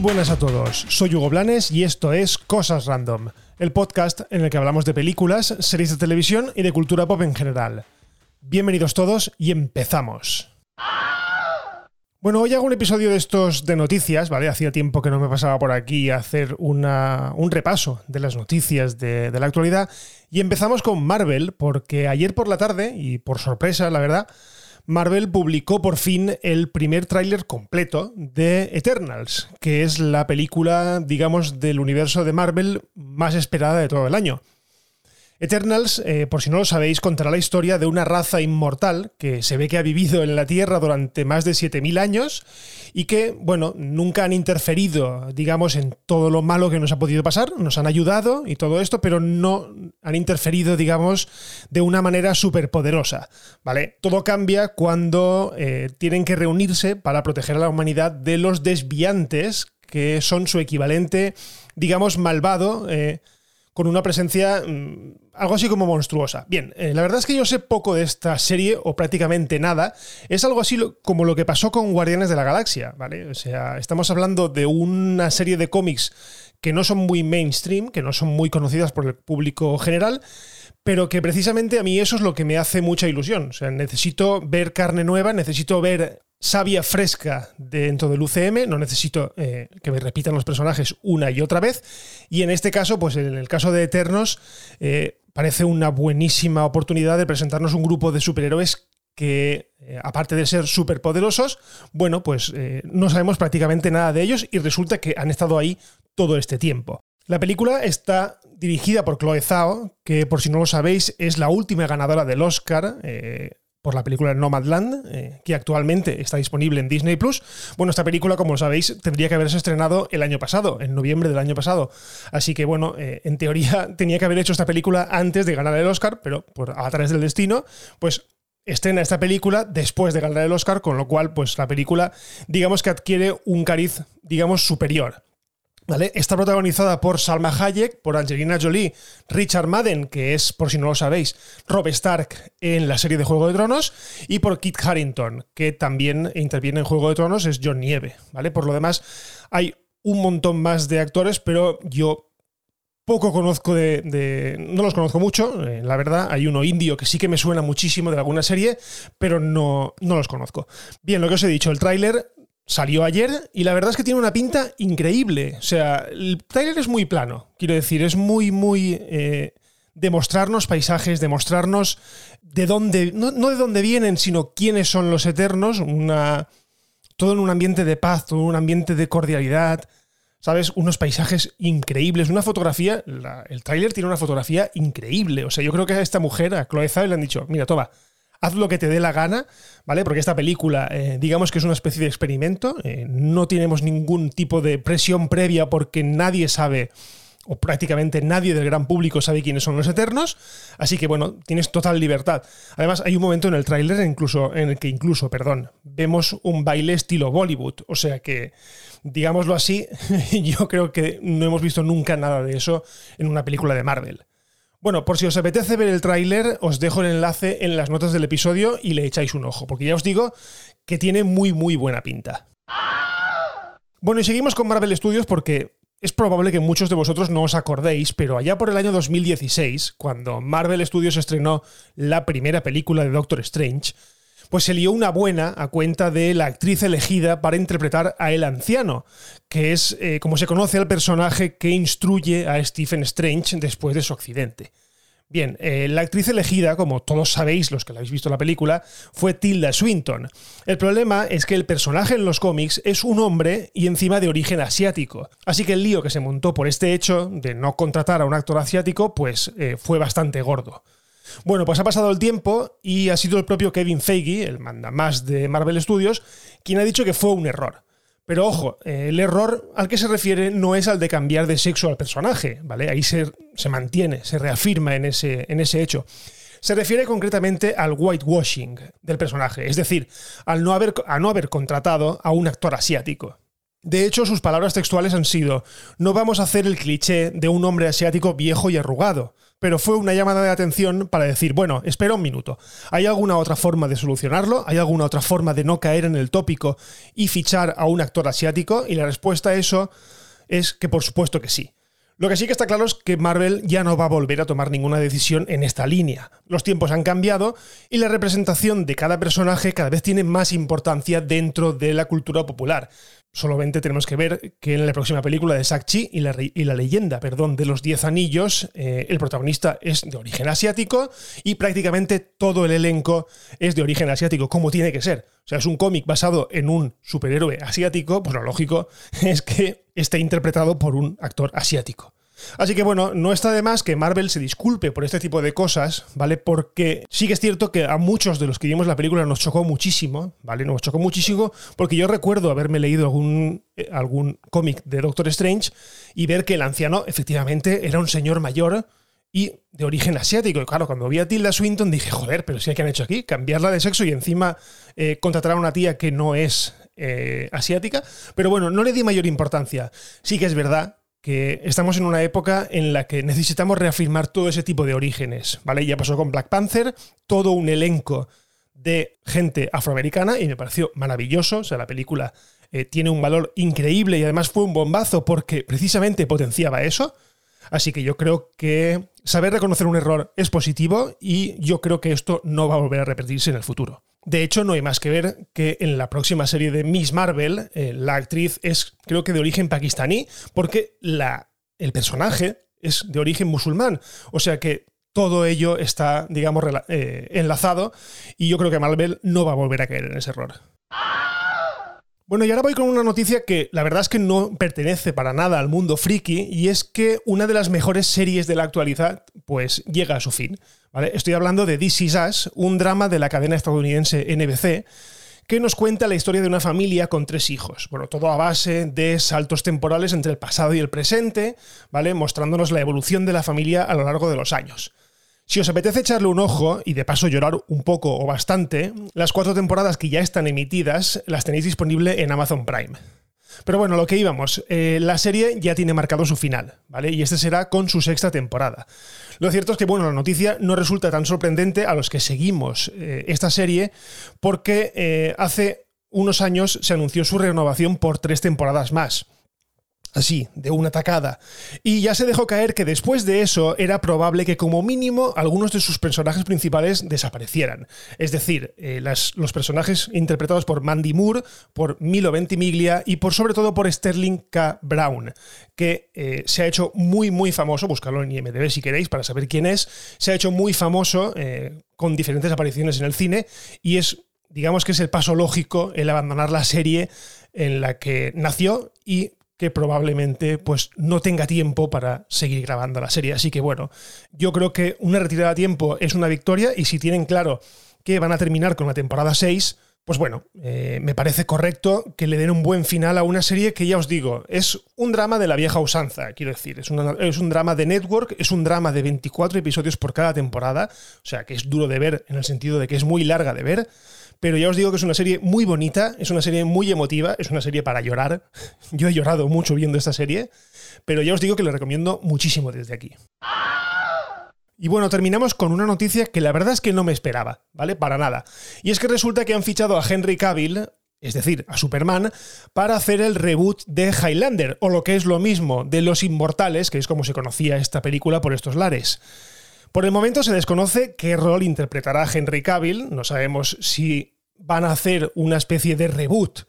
Buenas a todos, soy Hugo Blanes y esto es Cosas Random, el podcast en el que hablamos de películas, series de televisión y de cultura pop en general. Bienvenidos todos y empezamos. Bueno, hoy hago un episodio de estos de noticias, ¿vale? Hacía tiempo que no me pasaba por aquí a hacer una, un repaso de las noticias de la actualidad y empezamos con Marvel porque ayer por la tarde, y por sorpresa, la verdad, Marvel publicó por fin el primer tráiler completo de Eternals, que es la película, digamos, del universo de Marvel más esperada de todo el año. Eternals, eh, por si no lo sabéis, contará la historia de una raza inmortal que se ve que ha vivido en la Tierra durante más de 7.000 años y que, bueno, nunca han interferido, digamos, en todo lo malo que nos ha podido pasar, nos han ayudado y todo esto, pero no han interferido, digamos, de una manera súper poderosa, ¿vale? Todo cambia cuando eh, tienen que reunirse para proteger a la humanidad de los desviantes, que son su equivalente, digamos, malvado. Eh, con una presencia mm, algo así como monstruosa. Bien, eh, la verdad es que yo sé poco de esta serie, o prácticamente nada. Es algo así como lo que pasó con Guardianes de la Galaxia, ¿vale? O sea, estamos hablando de una serie de cómics que no son muy mainstream, que no son muy conocidas por el público general, pero que precisamente a mí eso es lo que me hace mucha ilusión. O sea, necesito ver carne nueva, necesito ver savia fresca dentro del UCM, no necesito eh, que me repitan los personajes una y otra vez. Y en este caso, pues en el caso de Eternos, eh, parece una buenísima oportunidad de presentarnos un grupo de superhéroes que, eh, aparte de ser súper poderosos, bueno, pues no sabemos prácticamente nada de ellos y resulta que han estado ahí todo este tiempo. La película está dirigida por Chloe Zhao, que por si no lo sabéis es la última ganadora del Oscar por la película Nomadland, eh, que actualmente está disponible en Disney Plus. Bueno, esta película, como sabéis, tendría que haberse estrenado el año pasado, en noviembre del año pasado. Así que, bueno, eh, en teoría tenía que haber hecho esta película antes de ganar el Oscar, pero por, a través del destino, pues estrena esta película después de ganar el Oscar, con lo cual, pues la película, digamos que adquiere un cariz, digamos, superior. Está protagonizada por Salma Hayek, por Angelina Jolie, Richard Madden, que es, por si no lo sabéis, Rob Stark en la serie de Juego de Tronos, y por Kit Harrington, que también interviene en Juego de Tronos, es John Nieve. ¿vale? Por lo demás, hay un montón más de actores, pero yo poco conozco de, no los conozco mucho, eh, la verdad. Hay uno indio que sí que me suena muchísimo de alguna serie, pero no, no los conozco. Bien, lo que os he dicho, el tráiler Salió ayer y la verdad es que tiene una pinta increíble. O sea, el trailer es muy plano, quiero decir, es muy, muy... Eh, demostrarnos paisajes, demostrarnos de dónde, no, de dónde vienen, sino quiénes son los eternos, una, todo en un ambiente de paz, todo en un ambiente de cordialidad, ¿sabes? Unos paisajes increíbles, una fotografía, el tráiler tiene una fotografía increíble, o sea, yo creo que a esta mujer, a Chloe Zhao, le han dicho, mira, toma, haz lo que te dé la gana, ¿vale? Porque esta película, eh, digamos que es una especie de experimento, eh, no tenemos ningún tipo de presión previa porque nadie sabe o prácticamente nadie del gran público sabe quiénes son los Eternos, así que bueno, tienes total libertad. Además, hay un momento en el tráiler incluso en el que incluso, perdón, vemos un baile estilo Bollywood, o sea que digámoslo así, yo creo que no hemos visto nunca nada de eso en una película de Marvel. Bueno, por si os apetece ver el tráiler, os dejo el enlace en las notas del episodio y le echáis un ojo, porque ya os digo que tiene muy muy buena pinta. Bueno, y seguimos con Marvel Studios porque es probable que muchos de vosotros no os acordéis, pero allá por el año 2016, cuando Marvel Studios estrenó la primera película de Doctor Strange, pues se lió una buena a cuenta de la actriz elegida para interpretar a el anciano, que es eh, como se conoce al personaje que instruye a Stephen Strange después de su accidente. Bien, eh, la actriz elegida, como todos sabéis los que la habéis visto en la película, fue Tilda Swinton. El problema es que el personaje en los cómics es un hombre y encima de origen asiático. Así que el lío que se montó por este hecho de no contratar a un actor asiático, pues eh, fue bastante gordo. Bueno, pues ha pasado el tiempo y ha sido el propio Kevin Feige, el mandamás de Marvel Studios, quien ha dicho que fue un error. Pero ojo, el error al que se refiere no es al de cambiar de sexo al personaje, ¿vale? Ahí se, mantiene, se reafirma en ese, en ese hecho. Se refiere concretamente al whitewashing del personaje, es decir, al no haber, a no haber contratado a un actor asiático. De hecho, sus palabras textuales han sido, no vamos a hacer el cliché de un hombre asiático viejo y arrugado, pero fue una llamada de atención para decir, bueno, espera un minuto, ¿hay alguna otra forma de solucionarlo? ¿Hay alguna otra forma de no caer en el tópico y fichar a un actor asiático? Y la respuesta a eso es que por supuesto que sí. Lo que sí que está claro es que Marvel ya no va a volver a tomar ninguna decisión en esta línea. Los tiempos han cambiado y la representación de cada personaje cada vez tiene más importancia dentro de la cultura popular. Solamente tenemos que ver que en la próxima película de Shang-Chi y la, y la leyenda perdón, de los Diez Anillos, eh, el protagonista es de origen asiático y prácticamente todo el elenco es de origen asiático, como tiene que ser. O sea, es un cómic basado en un superhéroe asiático, pues lo lógico es que esté interpretado por un actor asiático. Así que bueno, no está de más que Marvel se disculpe por este tipo de cosas, ¿vale? Porque sí que es cierto que a muchos de los que vimos la película nos chocó muchísimo, ¿vale? Nos chocó muchísimo porque yo recuerdo haberme leído algún, eh, algún cómic de Doctor Strange y ver que el anciano efectivamente era un señor mayor y de origen asiático. Y claro, cuando vi a Tilda Swinton dije, joder, pero si que han hecho aquí, cambiarla de sexo y encima eh, contratar a una tía que no es eh, asiática. Pero bueno, no le di mayor importancia. Sí que es verdad que estamos en una época en la que necesitamos reafirmar todo ese tipo de orígenes, ¿vale? Ya pasó con Black Panther, todo un elenco de gente afroamericana y me pareció maravilloso, o sea, la película eh, tiene un valor increíble y además fue un bombazo porque precisamente potenciaba eso. Así que yo creo que saber reconocer un error es positivo y yo creo que esto no va a volver a repetirse en el futuro. De hecho, no hay más que ver que en la próxima serie de Miss Marvel, eh, la actriz es creo que de origen pakistaní, porque la, el personaje es de origen musulmán. O sea que todo ello está, digamos, eh, enlazado y yo creo que Marvel no va a volver a caer en ese error. Bueno, y ahora voy con una noticia que la verdad es que no pertenece para nada al mundo friki y es que una de las mejores series de la actualidad pues llega a su fin. Estoy hablando de This Is Us, un drama de la cadena estadounidense NBC que nos cuenta la historia de una familia con tres hijos. Bueno, todo a base de saltos temporales entre el pasado y el presente, ¿vale? Mostrándonos la evolución de la familia a lo largo de los años. Si os apetece echarle un ojo y de paso llorar un poco o bastante, las cuatro temporadas que ya están emitidas las tenéis disponible en Amazon Prime. Pero bueno, lo que íbamos, eh, la serie ya tiene marcado su final, ¿vale? Y este será con su sexta temporada. Lo cierto es que, bueno, la noticia no resulta tan sorprendente a los que seguimos eh, esta serie porque eh, hace unos años se anunció su renovación por tres temporadas más así, de una tacada. Y ya se dejó caer que después de eso era probable que como mínimo algunos de sus personajes principales desaparecieran. Es decir, eh, los personajes interpretados por Mandy Moore, por Milo Ventimiglia y por sobre todo por Sterling K. Brown, que eh, se ha hecho muy muy famoso, buscarlo en IMDb si queréis para saber quién es, se ha hecho muy famoso eh, con diferentes apariciones en el cine y es digamos que es el paso lógico el abandonar la serie en la que nació y que probablemente pues no tenga tiempo para seguir grabando la serie. Así que bueno, yo creo que una retirada a tiempo es una victoria y si tienen claro que van a terminar con la temporada 6, pues bueno, eh, me parece correcto que le den un buen final a una serie que ya os digo, es un drama de la vieja usanza, quiero decir, es, es, un drama de network, es un drama de 24 episodios por cada temporada, o sea que es duro de ver en el sentido de que es muy larga de ver, pero ya os digo que es una serie muy bonita, es una serie muy emotiva, es una serie para llorar. Yo he llorado mucho viendo esta serie, pero ya os digo que la recomiendo muchísimo desde aquí. Y bueno, terminamos con una noticia que la verdad es que no me esperaba, ¿vale? Para nada. Y es que resulta que han fichado a Henry Cavill, es decir, a Superman, para hacer el reboot de Highlander, o lo que es lo mismo, de Los Inmortales, que es como se conocía esta película por estos lares. Por el momento se desconoce qué rol interpretará Henry Cavill, no sabemos si van a hacer una especie de reboot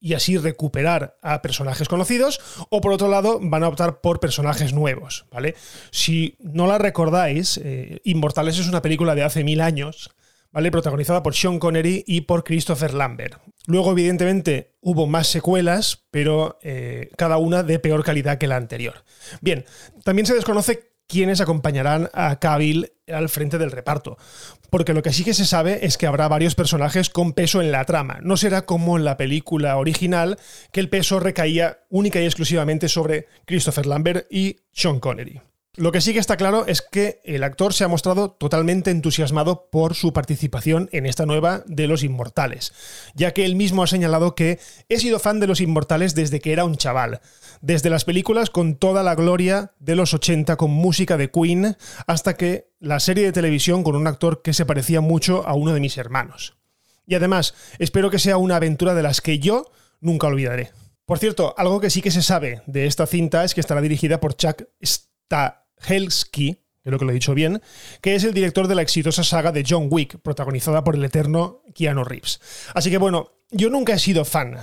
y así recuperar a personajes conocidos, o por otro lado van a optar por personajes nuevos, ¿vale? Si no la recordáis, eh, Inmortales es una película de hace mil años, ¿vale? Protagonizada por Sean Connery y por Christopher Lambert. Luego, evidentemente, hubo más secuelas, pero eh, cada una de peor calidad que la anterior. Bien, también se desconoce quienes acompañarán a Cavill al frente del reparto. Porque lo que sí que se sabe es que habrá varios personajes con peso en la trama. No será como en la película original, que el peso recaía única y exclusivamente sobre Christopher Lambert y Sean Connery. Lo que sí que está claro es que el actor se ha mostrado totalmente entusiasmado por su participación en esta nueva de Los Inmortales, ya que él mismo ha señalado que he sido fan de Los Inmortales desde que era un chaval, desde las películas con toda la gloria de los 80 con música de Queen, hasta que la serie de televisión con un actor que se parecía mucho a uno de mis hermanos. Y además, espero que sea una aventura de las que yo nunca olvidaré. Por cierto, algo que sí que se sabe de esta cinta es que estará dirigida por Chuck Stahelski, creo que lo he dicho bien, que es el director de la exitosa saga de John Wick, protagonizada por el eterno Keanu Reeves. Así que bueno, yo nunca he sido fan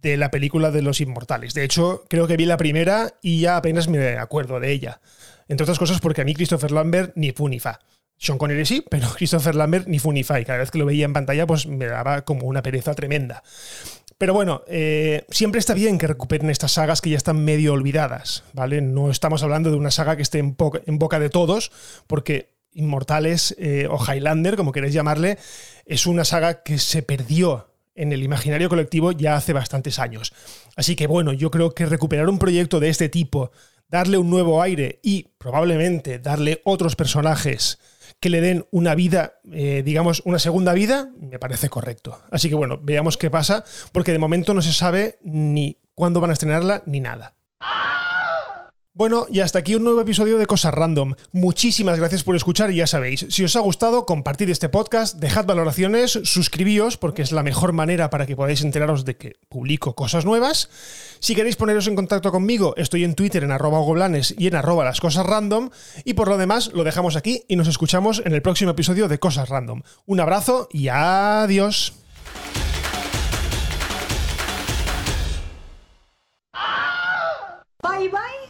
de la película de los inmortales. De hecho, creo que vi la primera y ya apenas me acuerdo de ella. Entre otras cosas porque a mí Christopher Lambert ni fu ni. Sean Connery sí, pero Christopher Lambert ni fu ni fa. Y cada vez que lo veía en pantalla, pues me daba como una pereza tremenda. Pero bueno, eh, siempre está bien que recuperen estas sagas que ya están medio olvidadas, ¿vale? No estamos hablando de una saga que esté en, boca de todos, porque Inmortales eh, o Highlander, como queréis llamarle, es una saga que se perdió en el imaginario colectivo ya hace bastantes años. Así que bueno, yo creo que recuperar un proyecto de este tipo, darle un nuevo aire y probablemente darle otros personajes que le den una vida, eh, digamos, una segunda vida, me parece correcto. Así que bueno, veamos qué pasa, porque de momento no se sabe ni cuándo van a estrenarla ni nada. Bueno, y hasta aquí un nuevo episodio de Cosas Random. Muchísimas gracias por escuchar y ya sabéis, si os ha gustado, compartid este podcast, dejad valoraciones, suscribíos porque es la mejor manera para que podáis enteraros de que publico cosas nuevas. Si queréis poneros en contacto conmigo, estoy en Twitter en arroba goblanes y en arroba las cosas random. Y por lo demás, lo dejamos aquí y nos escuchamos en el próximo episodio de Cosas Random. Un abrazo y adiós. Bye bye,